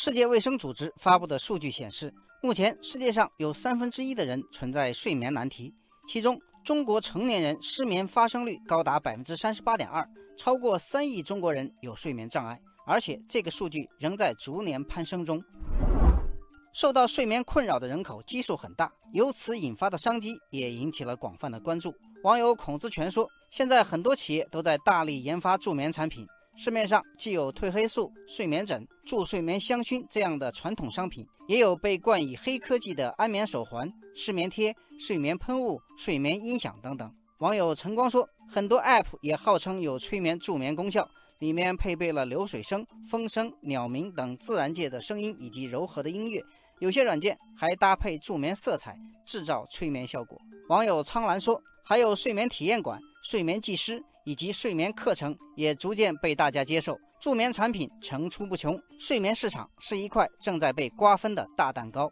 世界卫生组织发布的数据显示，目前世界上有三分之一的人存在睡眠难题，其中中国成年人失眠发生率高达百分之三十八点二，超过三亿中国人有睡眠障碍，而且这个数据仍在逐年攀升中。受到睡眠困扰的人口基数很大，由此引发的商机也引起了广泛的关注。网友孔子全说：“现在很多企业都在大力研发助眠产品。”市面上既有褪黑素、睡眠枕、助睡眠香薰这样的传统商品，也有被冠以黑科技的安眠手环、失眠贴、睡眠喷雾、睡眠音响等等。网友晨光说，很多 App 也号称有催眠助眠功效，里面配备了流水声、风声、鸟鸣等自然界的声音以及柔和的音乐，有些软件还搭配助眠色彩，制造催眠效果。网友苍兰说，还有睡眠体验馆。睡眠技师以及睡眠课程也逐渐被大家接受，助眠产品层出不穷，睡眠市场是一块正在被瓜分的大蛋糕。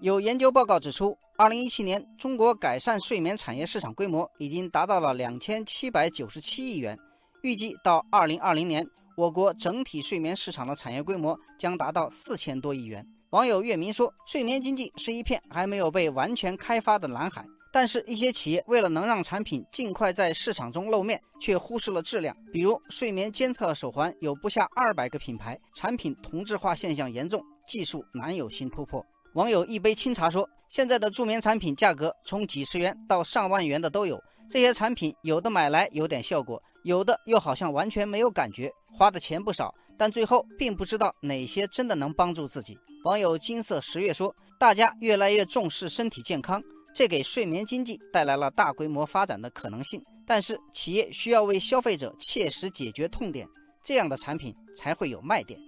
有研究报告指出二零一七年中国改善睡眠产业市场规模已经达到了两千七百九十七亿元，预计到二零二零年，我国整体睡眠市场的产业规模将达到4000多亿元。网友月明说：“睡眠经济是一片还没有被完全开发的蓝海。”但是，一些企业为了能让产品尽快在市场中露面，却忽视了质量。比如，睡眠监测手环有不下二百个品牌，产品同质化现象严重，技术难有新突破。网友一杯清茶说：“现在的助眠产品价格从几十元到上万元的都有，这些产品有的买来有点效果，有的又好像完全没有感觉，花的钱不少，但最后并不知道哪些真的能帮助自己。”网友金色十月说：“大家越来越重视身体健康。”这给睡眠经济带来了大规模发展的可能性，但是企业需要为消费者切实解决痛点，这样的产品才会有卖点。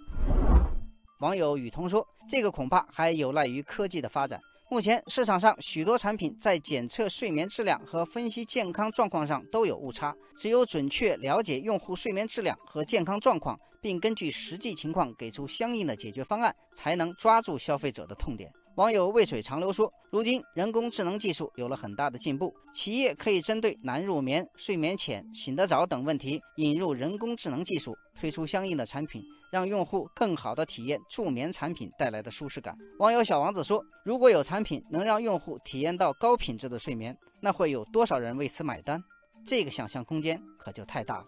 网友雨桐说：“这个恐怕还有赖于科技的发展。目前市场上许多产品在检测睡眠质量和分析健康状况上都有误差，只有准确了解用户睡眠质量和健康状况，并根据实际情况给出相应的解决方案，才能抓住消费者的痛点。”网友渭水长流说：“如今人工智能技术有了很大的进步，企业可以针对难入眠、睡眠浅、醒得早等问题，引入人工智能技术，推出相应的产品，让用户更好地体验助眠产品带来的舒适感。”网友小王子说：“如果有产品能让用户体验到高品质的睡眠，那会有多少人为此买单？这个想象空间可就太大了。”